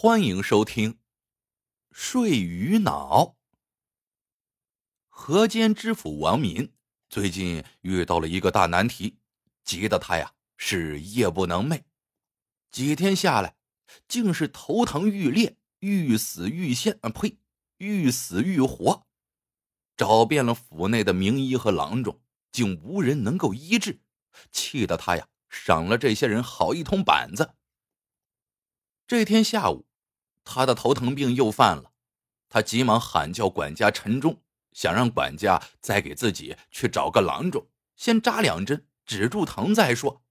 欢迎收听《睡鱼脑》。河间知府王民最近遇到了一个大难题，急得他呀是夜不能寐。几天下来，竟是头疼欲裂、欲死欲仙啊！呸，欲死欲活。找遍了府内的名医和郎中，竟无人能够医治，气得他呀赏了这些人好一通板子。这天下午。他的头疼病又犯了，他急忙喊叫管家陈忠，想让管家再给自己去找个郎中，先扎两针止住疼再说。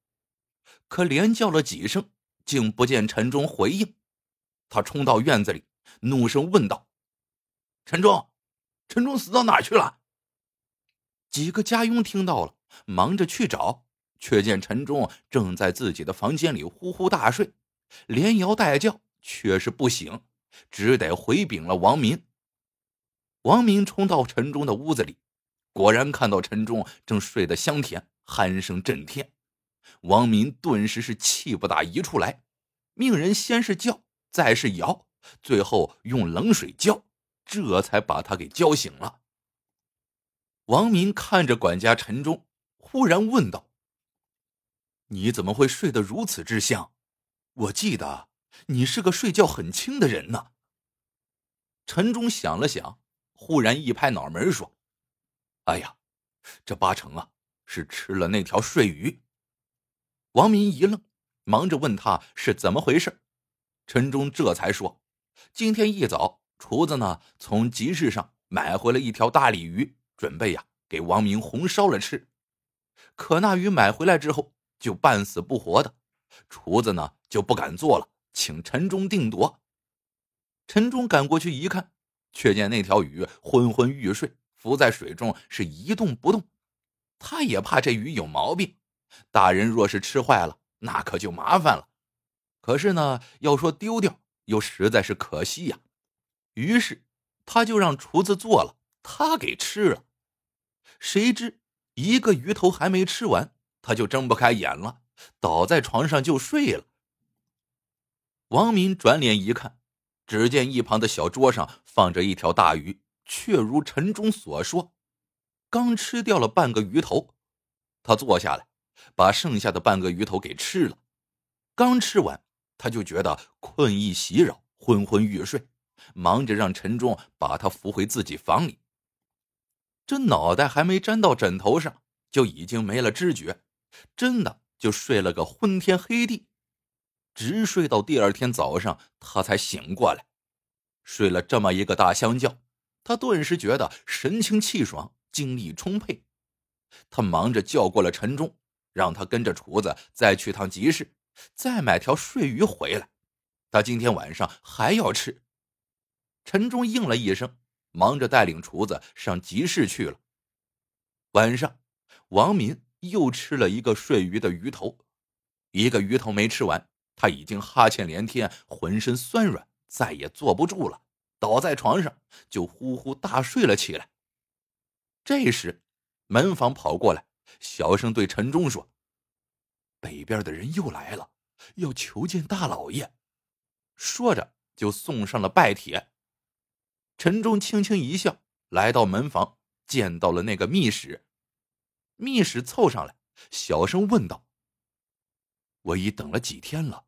可连叫了几声，竟不见陈忠回应。他冲到院子里，怒声问道：“陈忠，陈忠死到哪去了？”几个家佣听到了，忙着去找，却见陈忠正在自己的房间里呼呼大睡，连摇带叫。却是不醒，只得回禀了王民。王民冲到陈忠的屋子里，果然看到陈忠正睡得香甜，鼾声震天。王民顿时是气不打一处来，命人先是叫，再是摇，最后用冷水浇，这才把他给浇醒了。王民看着管家陈忠，忽然问道：“你怎么会睡得如此之香？我记得。”你是个睡觉很轻的人呢。陈忠想了想，忽然一拍脑门说：“哎呀，这八成啊是吃了那条睡鱼。”王民一愣，忙着问他是怎么回事。陈忠这才说：“今天一早，厨子呢从集市上买回了一条大鲤鱼，准备呀给王明红烧了吃。可那鱼买回来之后就半死不活的，厨子呢就不敢做了。”请陈忠定夺。陈忠赶过去一看，却见那条鱼昏昏欲睡，浮在水中是一动不动。他也怕这鱼有毛病，大人若是吃坏了，那可就麻烦了。可是呢，要说丢掉，又实在是可惜呀。于是他就让厨子做了，他给吃了。谁知一个鱼头还没吃完，他就睁不开眼了，倒在床上就睡了。王民转脸一看，只见一旁的小桌上放着一条大鱼，却如陈忠所说，刚吃掉了半个鱼头。他坐下来，把剩下的半个鱼头给吃了。刚吃完，他就觉得困意袭扰，昏昏欲睡，忙着让陈忠把他扶回自己房里。这脑袋还没沾到枕头上，就已经没了知觉，真的就睡了个昏天黑地。直睡到第二天早上，他才醒过来。睡了这么一个大香觉，他顿时觉得神清气爽，精力充沛。他忙着叫过了陈忠，让他跟着厨子再去趟集市，再买条睡鱼回来。他今天晚上还要吃。陈忠应了一声，忙着带领厨子上集市去了。晚上，王民又吃了一个睡鱼的鱼头，一个鱼头没吃完。他已经哈欠连天，浑身酸软，再也坐不住了，倒在床上就呼呼大睡了起来。这时，门房跑过来，小声对陈忠说：“北边的人又来了，要求见大老爷。”说着就送上了拜帖。陈忠轻轻一笑，来到门房，见到了那个密使。密使凑上来，小声问道：“我已等了几天了。”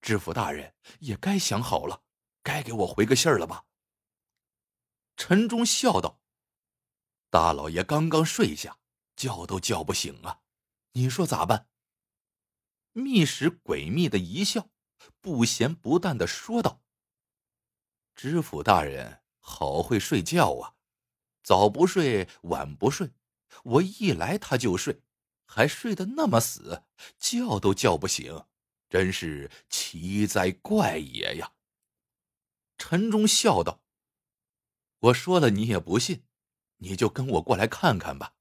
知府大人也该想好了，该给我回个信儿了吧？陈忠笑道：“大老爷刚刚睡下，叫都叫不醒啊，你说咋办？”密使诡秘的一笑，不咸不淡的说道：“知府大人好会睡觉啊，早不睡晚不睡，我一来他就睡，还睡得那么死，叫都叫不醒。”真是奇哉怪也呀！陈忠笑道：“我说了你也不信，你就跟我过来看看吧。”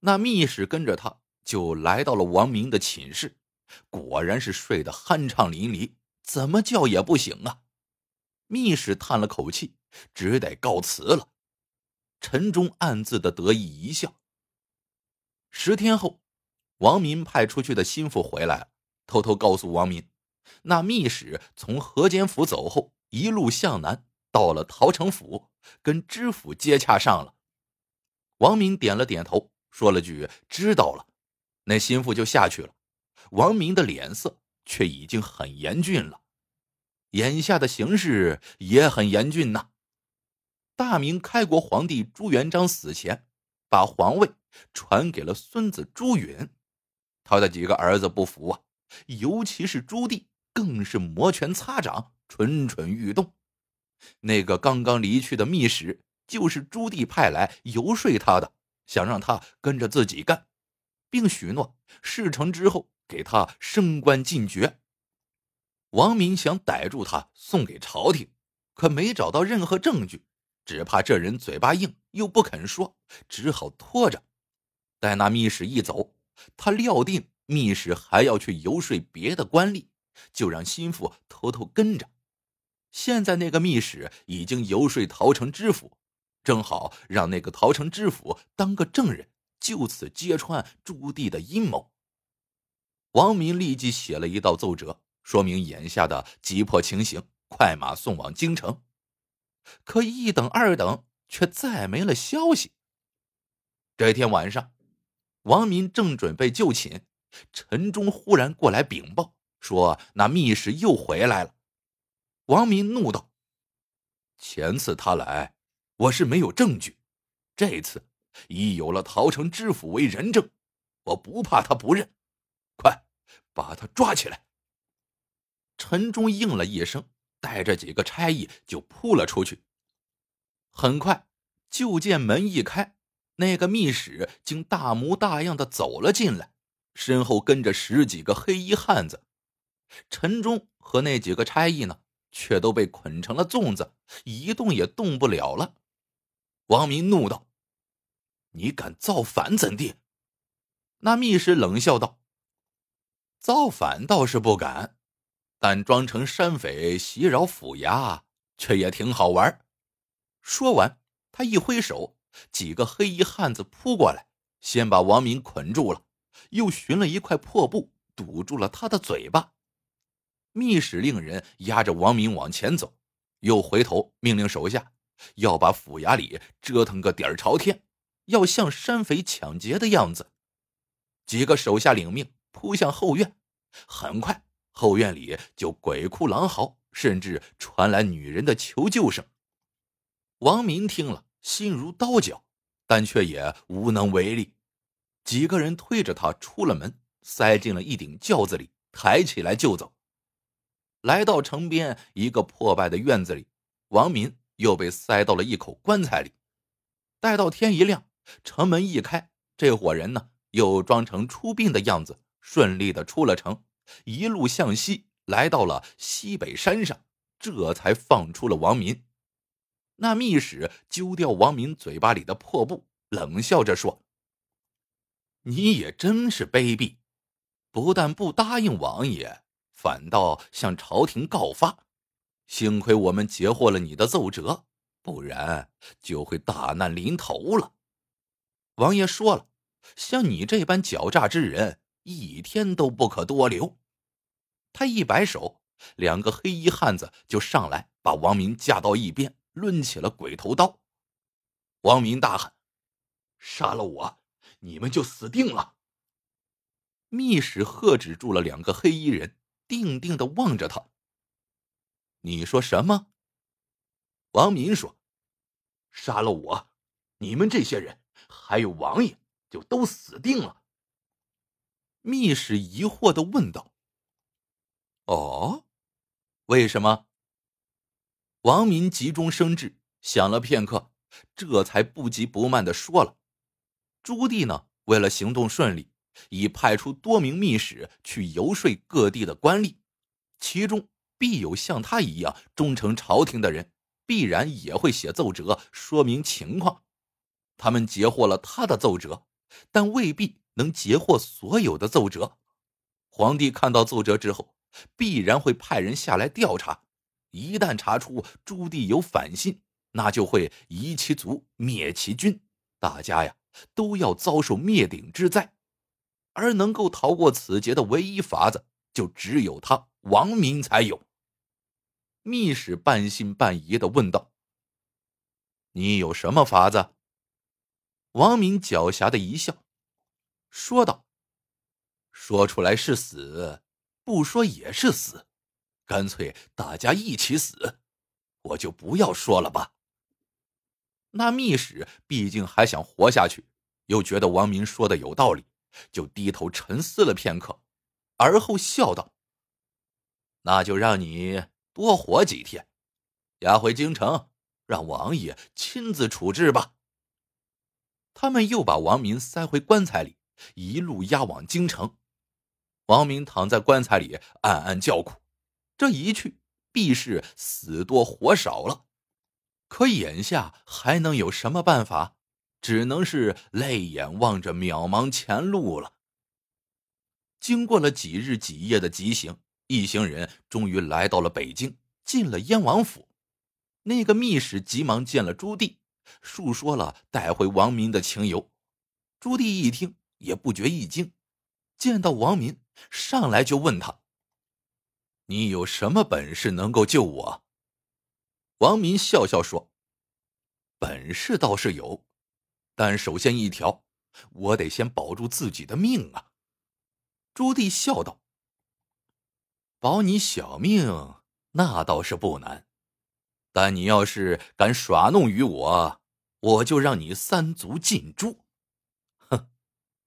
那密使跟着他就来到了王明的寝室，果然是睡得酣畅淋漓，怎么叫也不醒啊！密使叹了口气，只得告辞了。陈忠暗自的得意一笑。十天后，王明派出去的心腹回来了。偷偷告诉王民，那密使从河间府走后，一路向南，到了陶城府，跟知府接洽上了。王明点了点头，说了句“知道了”，那心腹就下去了。王明的脸色却已经很严峻了，眼下的形势也很严峻呐。大明开国皇帝朱元璋死前，把皇位传给了孙子朱允，他的几个儿子不服啊，尤其是朱棣。更是摩拳擦掌，蠢蠢欲动。那个刚刚离去的密使，就是朱棣派来游说他的，想让他跟着自己干，并许诺事成之后给他升官进爵。王明想逮住他送给朝廷，可没找到任何证据，只怕这人嘴巴硬又不肯说，只好拖着。待那密使一走，他料定密使还要去游说别的官吏。就让心腹偷偷跟着。现在那个密使已经游说陶城知府，正好让那个陶城知府当个证人，就此揭穿朱棣的阴谋。王明立即写了一道奏折，说明眼下的急迫情形，快马送往京城。可一等二等，却再没了消息。这天晚上，王明正准备就寝，陈忠忽然过来禀报。说那密使又回来了，王明怒道：“前次他来，我是没有证据；这次已有了陶城知府为人证，我不怕他不认。快把他抓起来！”陈忠应了一声，带着几个差役就扑了出去。很快，就见门一开，那个密使竟大模大样的走了进来，身后跟着十几个黑衣汉子。陈忠和那几个差役呢，却都被捆成了粽子，一动也动不了了。王明怒道：“你敢造反怎地？”那密使冷笑道：“造反倒是不敢，但装成山匪袭扰府衙，却也挺好玩。”说完，他一挥手，几个黑衣汉子扑过来，先把王明捆住了，又寻了一块破布堵住了他的嘴巴。密使令人押着王明往前走，又回头命令手下要把府衙里折腾个底儿朝天，要像山匪抢劫的样子。几个手下领命，扑向后院。很快，后院里就鬼哭狼嚎，甚至传来女人的求救声。王明听了，心如刀绞，但却也无能为力。几个人推着他出了门，塞进了一顶轿子里，抬起来就走。来到城边一个破败的院子里，王民又被塞到了一口棺材里。待到天一亮，城门一开，这伙人呢又装成出殡的样子，顺利的出了城，一路向西，来到了西北山上，这才放出了王民。那密使揪掉王民嘴巴里的破布，冷笑着说：“你也真是卑鄙，不但不答应王爷。”反倒向朝廷告发，幸亏我们截获了你的奏折，不然就会大难临头了。王爷说了，像你这般狡诈之人，一天都不可多留。他一摆手，两个黑衣汉子就上来，把王明架到一边，抡起了鬼头刀。王明大喊：“杀了我，你们就死定了！”密使喝止住了两个黑衣人。定定的望着他。你说什么？王民说：“杀了我，你们这些人还有王爷就都死定了。”密使疑惑的问道：“哦，为什么？”王民急中生智，想了片刻，这才不急不慢的说了：“朱棣呢，为了行动顺利。”已派出多名密使去游说各地的官吏，其中必有像他一样忠诚朝廷的人，必然也会写奏折说明情况。他们截获了他的奏折，但未必能截获所有的奏折。皇帝看到奏折之后，必然会派人下来调查。一旦查出朱棣有反心，那就会夷其族、灭其军，大家呀都要遭受灭顶之灾。而能够逃过此劫的唯一法子，就只有他王明才有。密使半信半疑的问道：“你有什么法子？”王明狡黠的一笑，说道：“说出来是死，不说也是死，干脆大家一起死，我就不要说了吧。”那密使毕竟还想活下去，又觉得王明说的有道理，就低头沉思了片刻，而后笑道：“那就让你多活几天，押回京城，让王爷亲自处置吧。”他们又把王明塞回棺材里，一路押往京城。王明躺在棺材里暗暗叫苦，这一去必是死多活少了。可眼下还能有什么办法？只能是泪眼望着渺茫前路了。经过了几日几夜的急行，一行人终于来到了北京，进了燕王府。那个密使急忙见了朱棣。述说了带回王民的情由，朱棣一听也不觉一惊，见到王民上来就问他：“你有什么本事能够救我？”王民笑笑说：“本事倒是有，但首先一条，我得先保住自己的命啊。”朱棣笑道：“保你小命，那倒是不难。”但你要是敢耍弄于我，我就让你三足尽诛。哼！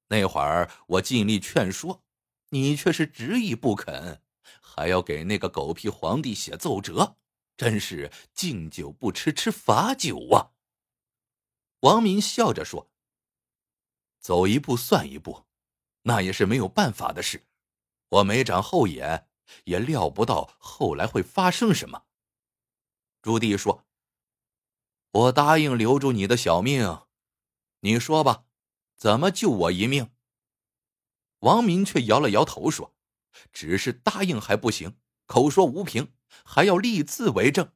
那会儿我尽力劝说，你却是执意不肯，还要给那个狗屁皇帝写奏折，真是敬酒不吃吃罚酒啊！王明笑着说：“走一步算一步，那也是没有办法的事。我没长后眼，也料不到后来会发生什么。”朱棣说：“我答应留住你的小命，你说吧，怎么救我一命？”王明却摇了摇头说：“只是答应还不行，口说无凭，还要立字为证。”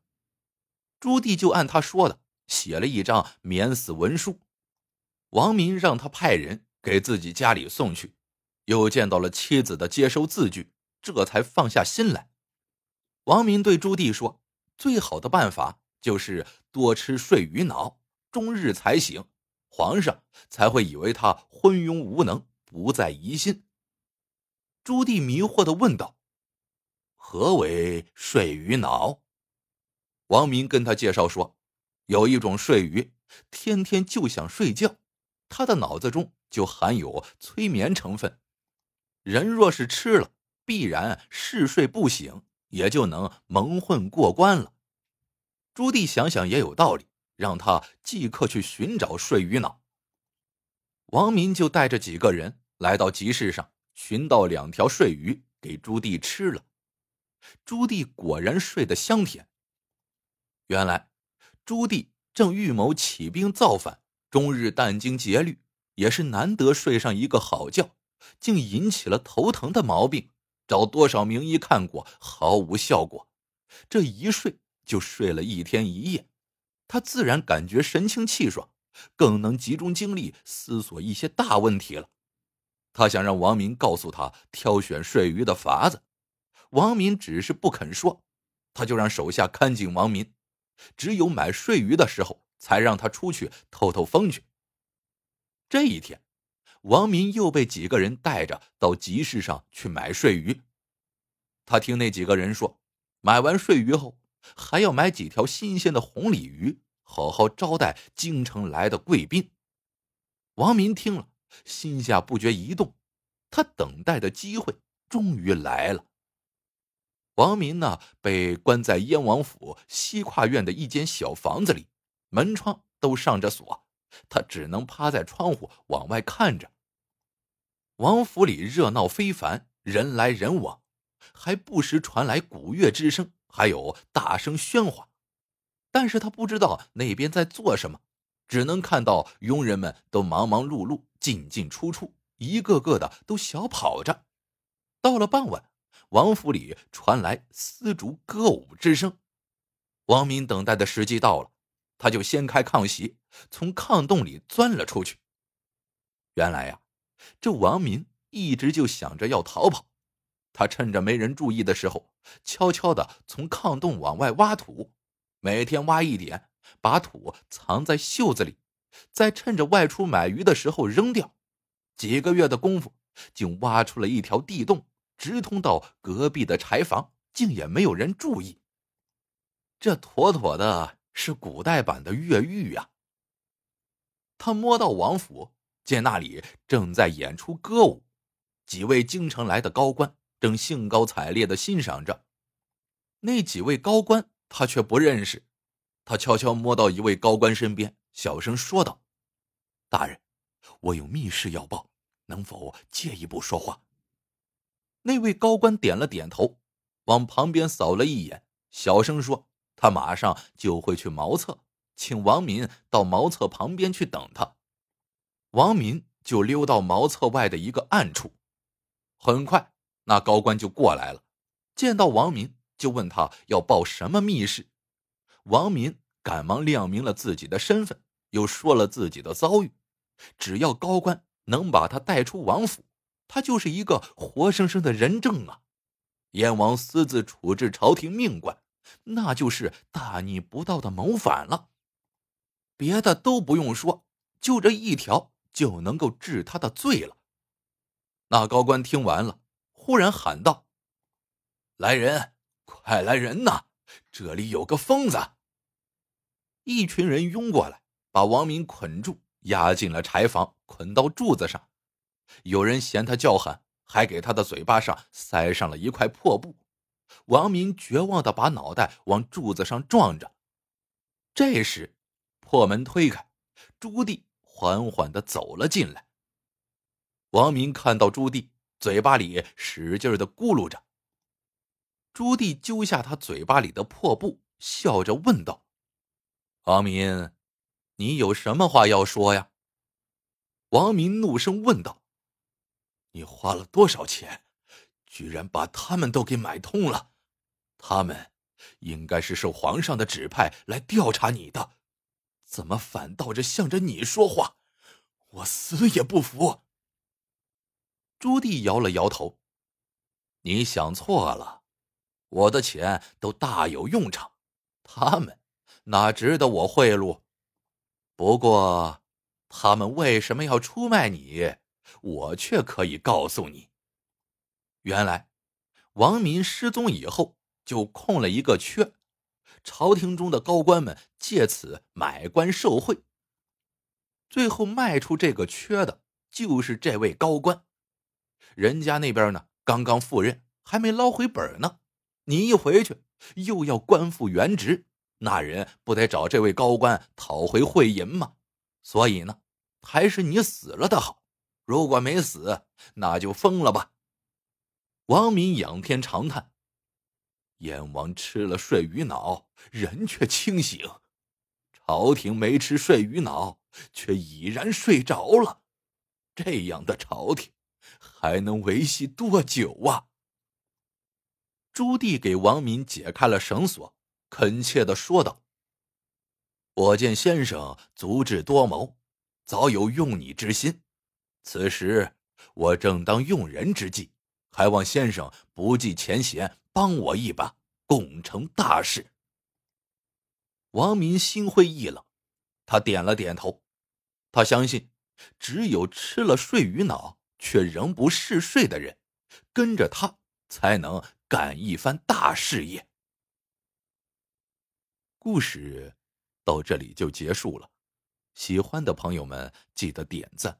朱棣就按他说的写了一张免死文书。王明让他派人给自己家里送去，又见到了妻子的接收字据，这才放下心来。王明对朱棣说。最好的办法就是多吃睡鱼脑，终日才醒，皇上才会以为他昏庸无能，不再疑心。朱棣迷惑的问道：“何为睡鱼脑？”王明跟他介绍说：“有一种睡鱼，天天就想睡觉，他的脑子中就含有催眠成分，人若是吃了，必然嗜睡不醒。”也就能蒙混过关了。朱棣想想也有道理，让他即刻去寻找睡鱼脑。王明就带着几个人来到集市上，寻到两条睡鱼给朱棣吃了。朱棣果然睡得香甜。原来朱棣正预谋起兵造反，终日殚精竭虑，也是难得睡上一个好觉，竟引起了头疼的毛病。找多少名医看过，毫无效果。这一睡就睡了一天一夜，他自然感觉神清气爽，更能集中精力思索一些大问题了。他想让王明告诉他挑选睡鱼的法子，王明只是不肯说，他就让手下看紧王明，只有买睡鱼的时候才让他出去透透风去。这一天。王民又被几个人带着到集市上去买睡鱼。他听那几个人说，买完睡鱼后，还要买几条新鲜的红鲤鱼，好好招待京城来的贵宾。王民听了，心下不觉一动，他等待的机会终于来了。王民呢，被关在燕王府西跨院的一间小房子里，门窗都上着锁，他只能趴在窗户往外看着。王府里热闹非凡，人来人往，还不时传来鼓乐之声，还有大声喧哗。但是他不知道那边在做什么，只能看到佣人们都忙忙碌碌，进进出出，一个个的都小跑着。到了傍晚，王府里传来丝竹歌舞之声。王明等待的时机到了，他就掀开炕席，从炕洞里钻了出去。原来呀。这王民一直就想着要逃跑，他趁着没人注意的时候，悄悄的从炕洞往外挖土，每天挖一点，把土藏在袖子里，再趁着外出买鱼的时候扔掉。几个月的功夫，竟挖出了一条地洞，直通到隔壁的柴房，竟也没有人注意。这妥妥的是古代版的越狱呀！他摸到王府，见那里正在演出歌舞，几位京城来的高官正兴高采烈的欣赏着。那几位高官他却不认识。他悄悄摸到一位高官身边，小声说道：“大人，我有密事要报，能否借一步说话？”那位高官点了点头，往旁边扫了一眼，小声说：“他马上就会去茅厕。”请王民到茅厕旁边去等他。王民就溜到茅厕外的一个暗处。很快，那高官就过来了，见到王民，就问他要报什么密事。王民赶忙亮明了自己的身份，又说了自己的遭遇。只要高官能把他带出王府，他就是一个活生生的人证啊！燕王私自处置朝廷命官，那就是大逆不道的谋反了。别的都不用说，就这一条就能够治他的罪了。那高官听完了，忽然喊道：“来人，快来人呐！这里有个疯子！”一群人拥过来，把王明捆住，押进了柴房，捆到柱子上。有人嫌他叫喊，还给他的嘴巴上塞上了一块破布。王明绝望的把脑袋往柱子上撞着。这时。破门推开，朱棣缓缓的走了进来。王明看到朱棣，嘴巴里使劲的咕噜着。朱棣揪下他嘴巴里的破布，笑着问道：“王明，你有什么话要说呀？”王明怒声问道：“你花了多少钱，居然把他们都给买通了？他们应该是受皇上的指派来调查你的。”怎么反倒着向着你说话？我死也不服！朱棣摇了摇头：“你想错了，我的钱都大有用场，他们哪值得我贿赂？不过，他们为什么要出卖你，我却可以告诉你。原来，王民失踪以后，就空了一个缺。”朝廷中的高官们借此买官受贿，最后卖出这个缺的，就是这位高官。人家那边呢，刚刚赴任，还没捞回本呢。你一回去，又要官复原职，那人不得找这位高官讨回贿银吗？所以呢，还是你死了的好。如果没死，那就疯了吧。王敏仰天长叹。燕王吃了睡鱼脑，人却清醒；朝廷没吃睡鱼脑，却已然睡着了。这样的朝廷还能维系多久啊？朱棣给王敏解开了绳索，恳切的说道：“我见先生足智多谋，早有用你之心。此时我正当用人之际，还望先生不计前嫌。”帮我一把，共成大事。王民心灰意冷，他点了点头。他相信，只有吃了睡鱼脑却仍不嗜睡的人，跟着他才能干一番大事业。故事到这里就结束了。喜欢的朋友们记得点赞、